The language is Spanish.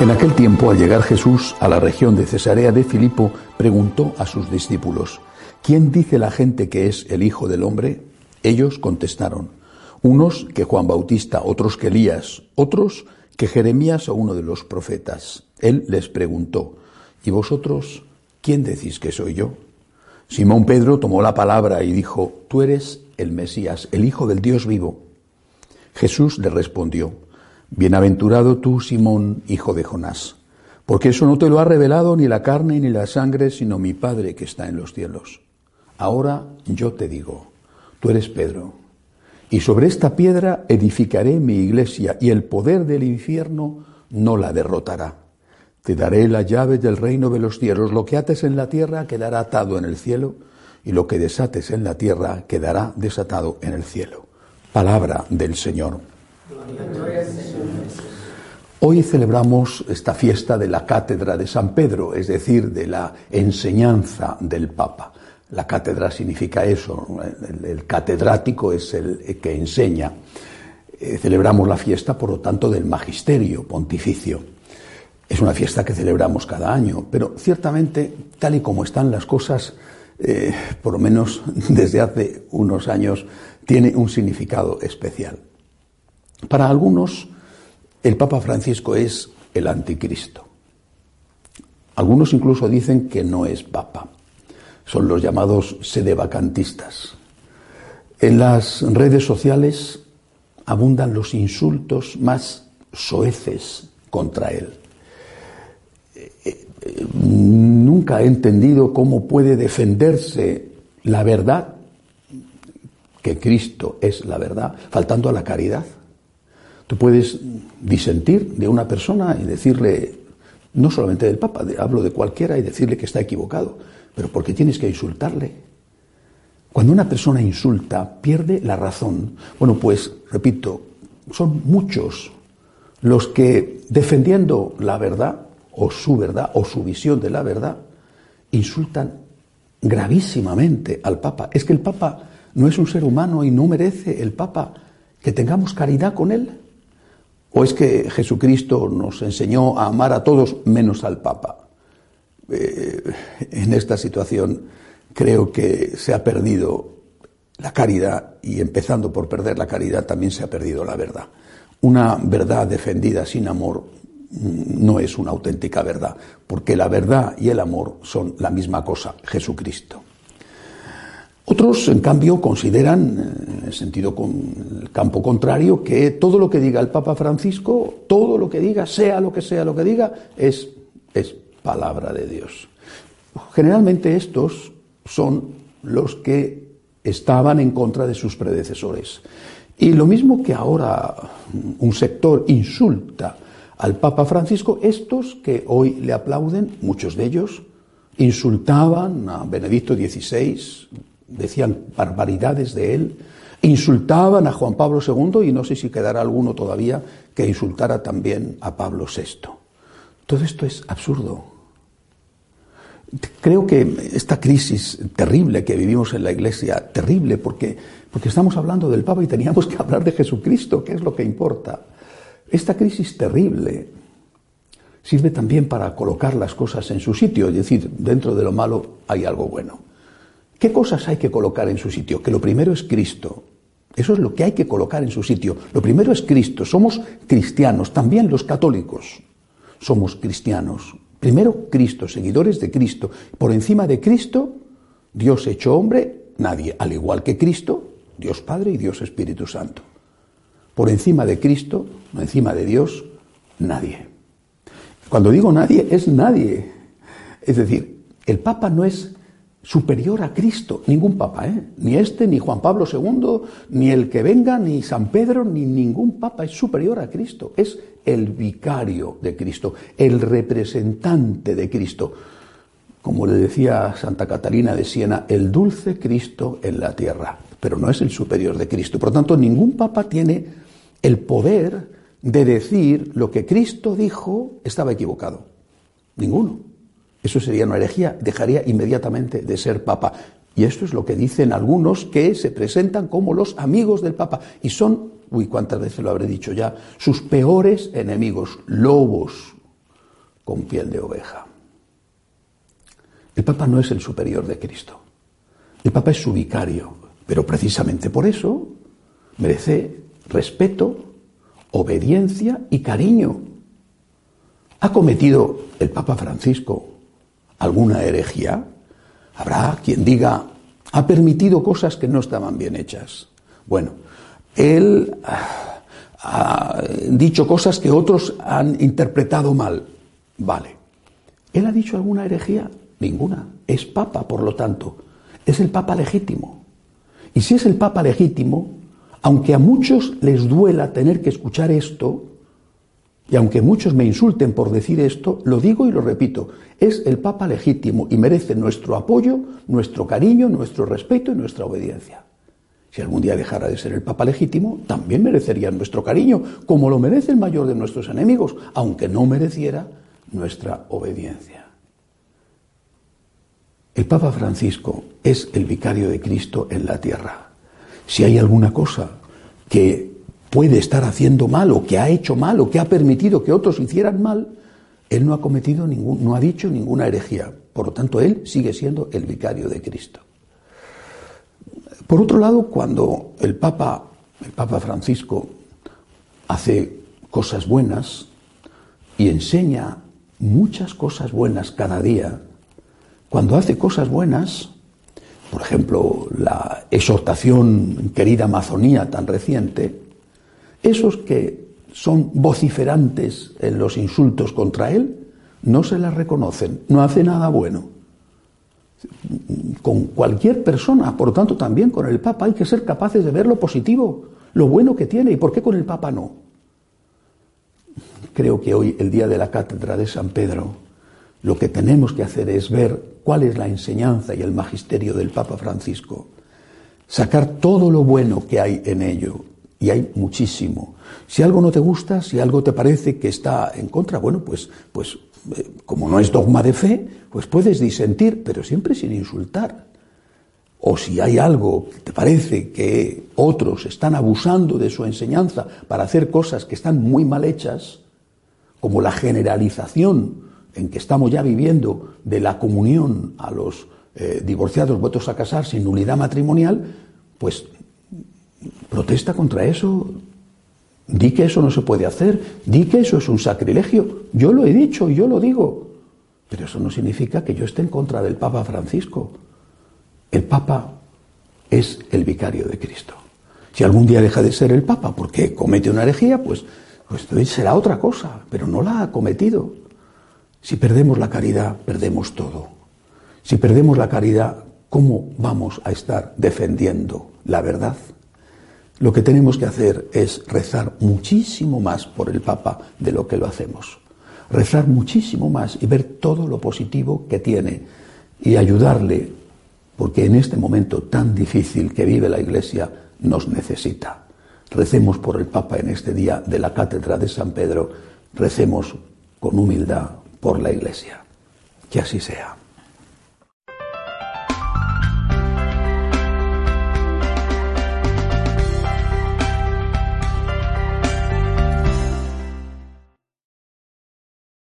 En aquel tiempo, al llegar Jesús a la región de Cesarea de Filipo, preguntó a sus discípulos, ¿quién dice la gente que es el Hijo del Hombre? Ellos contestaron, unos que Juan Bautista, otros que Elías, otros que Jeremías o uno de los profetas. Él les preguntó, ¿y vosotros quién decís que soy yo? Simón Pedro tomó la palabra y dijo, Tú eres el Mesías, el Hijo del Dios vivo. Jesús le respondió, Bienaventurado tú, Simón, hijo de Jonás, porque eso no te lo ha revelado ni la carne ni la sangre, sino mi Padre que está en los cielos. Ahora yo te digo, tú eres Pedro, y sobre esta piedra edificaré mi iglesia, y el poder del infierno no la derrotará. Te daré la llave del reino de los cielos, lo que ates en la tierra quedará atado en el cielo, y lo que desates en la tierra quedará desatado en el cielo. Palabra del Señor. Hoy celebramos esta fiesta de la cátedra de San Pedro, es decir, de la enseñanza del Papa. La cátedra significa eso, el, catedrático es el que enseña. Eh, celebramos la fiesta, por lo tanto, del magisterio pontificio. Es una fiesta que celebramos cada año, pero ciertamente, tal y como están las cosas, eh, por lo menos desde hace unos años, tiene un significado especial. Para algunos, el Papa Francisco es el anticristo. Algunos incluso dicen que no es papa. Son los llamados sedevacantistas. En las redes sociales abundan los insultos más soeces contra él. Nunca he entendido cómo puede defenderse la verdad, que Cristo es la verdad, faltando a la caridad. Tú puedes disentir de una persona y decirle, no solamente del Papa, hablo de cualquiera y decirle que está equivocado, pero ¿por qué tienes que insultarle? Cuando una persona insulta, pierde la razón. Bueno, pues, repito, son muchos los que, defendiendo la verdad, o su verdad, o su visión de la verdad, insultan gravísimamente al Papa. Es que el Papa no es un ser humano y no merece el Papa que tengamos caridad con él. ¿O es que Jesucristo nos enseñó a amar a todos menos al Papa? Eh, en esta situación creo que se ha perdido la caridad y empezando por perder la caridad también se ha perdido la verdad. Una verdad defendida sin amor mm, no es una auténtica verdad, porque la verdad y el amor son la misma cosa, Jesucristo. Otros, en cambio, consideran, eh, en sentido campo contrario, que todo lo que diga el Papa Francisco, todo lo que diga, sea lo que sea lo que diga, es, es palabra de Dios. Generalmente estos son los que estaban en contra de sus predecesores. Y lo mismo que ahora un sector insulta al Papa Francisco, estos que hoy le aplauden, muchos de ellos, insultaban a Benedicto XVI, decían barbaridades de él, insultaban a Juan Pablo II y no sé si quedará alguno todavía que insultara también a Pablo VI. Todo esto es absurdo. Creo que esta crisis terrible que vivimos en la Iglesia, terrible porque, porque estamos hablando del Papa y teníamos que hablar de Jesucristo, que es lo que importa. Esta crisis terrible sirve también para colocar las cosas en su sitio, es decir, dentro de lo malo hay algo bueno. ¿Qué cosas hay que colocar en su sitio? Que lo primero es Cristo. Eso es lo que hay que colocar en su sitio. Lo primero es Cristo. Somos cristianos, también los católicos somos cristianos. Primero Cristo, seguidores de Cristo. Por encima de Cristo, Dios hecho hombre, nadie. Al igual que Cristo, Dios Padre y Dios Espíritu Santo. Por encima de Cristo, no encima de Dios, nadie. Cuando digo nadie, es nadie. Es decir, el Papa no es superior a Cristo. Ningún papa, ¿eh? Ni este, ni Juan Pablo II, ni el que venga, ni San Pedro, ni ningún papa es superior a Cristo. Es el vicario de Cristo, el representante de Cristo. Como le decía Santa Catalina de Siena, el dulce Cristo en la tierra, pero no es el superior de Cristo. Por lo tanto, ningún papa tiene el poder de decir lo que Cristo dijo estaba equivocado. Ninguno. Eso sería una herejía, dejaría inmediatamente de ser papa. Y esto es lo que dicen algunos que se presentan como los amigos del papa y son, uy, cuántas veces lo habré dicho ya, sus peores enemigos, lobos con piel de oveja. El papa no es el superior de Cristo. El papa es su vicario, pero precisamente por eso merece respeto, obediencia y cariño. ¿Ha cometido el Papa Francisco alguna herejía? Habrá quien diga, ha permitido cosas que no estaban bien hechas. Bueno, él ah, ha dicho cosas que otros han interpretado mal. Vale. ¿Él ha dicho alguna herejía? Ninguna. Es papa, por lo tanto. Es el papa legítimo. Y si es el papa legítimo, aunque a muchos les duela tener que escuchar esto, y aunque muchos me insulten por decir esto, lo digo y lo repito, es el Papa legítimo y merece nuestro apoyo, nuestro cariño, nuestro respeto y nuestra obediencia. Si algún día dejara de ser el Papa legítimo, también merecería nuestro cariño, como lo merece el mayor de nuestros enemigos, aunque no mereciera nuestra obediencia. El Papa Francisco es el vicario de Cristo en la tierra. Si hay alguna cosa que puede estar haciendo mal o que ha hecho mal o que ha permitido que otros hicieran mal, él no ha cometido ningún, no ha dicho ninguna herejía. Por lo tanto, él sigue siendo el vicario de Cristo. Por otro lado, cuando el Papa, el Papa Francisco hace cosas buenas y enseña muchas cosas buenas cada día, cuando hace cosas buenas, por ejemplo, la exhortación querida Amazonía tan reciente, esos que son vociferantes en los insultos contra él, no se las reconocen, no hace nada bueno. Con cualquier persona, por tanto también con el Papa, hay que ser capaces de ver lo positivo, lo bueno que tiene, y por qué con el Papa no. Creo que hoy, el día de la cátedra de San Pedro, lo que tenemos que hacer es ver cuál es la enseñanza y el magisterio del Papa Francisco, sacar todo lo bueno que hay en ello, y hay muchísimo. Si algo no te gusta, si algo te parece que está en contra, bueno, pues, pues eh, como no es dogma de fe, pues puedes disentir, pero siempre sin insultar. O si hay algo que te parece que otros están abusando de su enseñanza para hacer cosas que están muy mal hechas, como la generalización en que estamos ya viviendo de la comunión a los eh, divorciados votos a casar sin nulidad matrimonial, pues protesta contra eso. Di que eso no se puede hacer, di que eso es un sacrilegio. Yo lo he dicho y yo lo digo. Pero eso no significa que yo esté en contra del Papa Francisco. El Papa es el vicario de Cristo. Si algún día deja de ser el Papa porque comete una herejía, pues, pues será otra cosa, pero no la ha cometido. Si perdemos la caridad, perdemos todo. Si perdemos la caridad, ¿cómo vamos a estar defendiendo la verdad? Lo que tenemos que hacer es rezar muchísimo más por el Papa de lo que lo hacemos. Rezar muchísimo más y ver todo lo positivo que tiene y ayudarle, porque en este momento tan difícil que vive la Iglesia nos necesita. Recemos por el Papa en este día de la Cátedra de San Pedro, recemos con humildad por la Iglesia. Que así sea.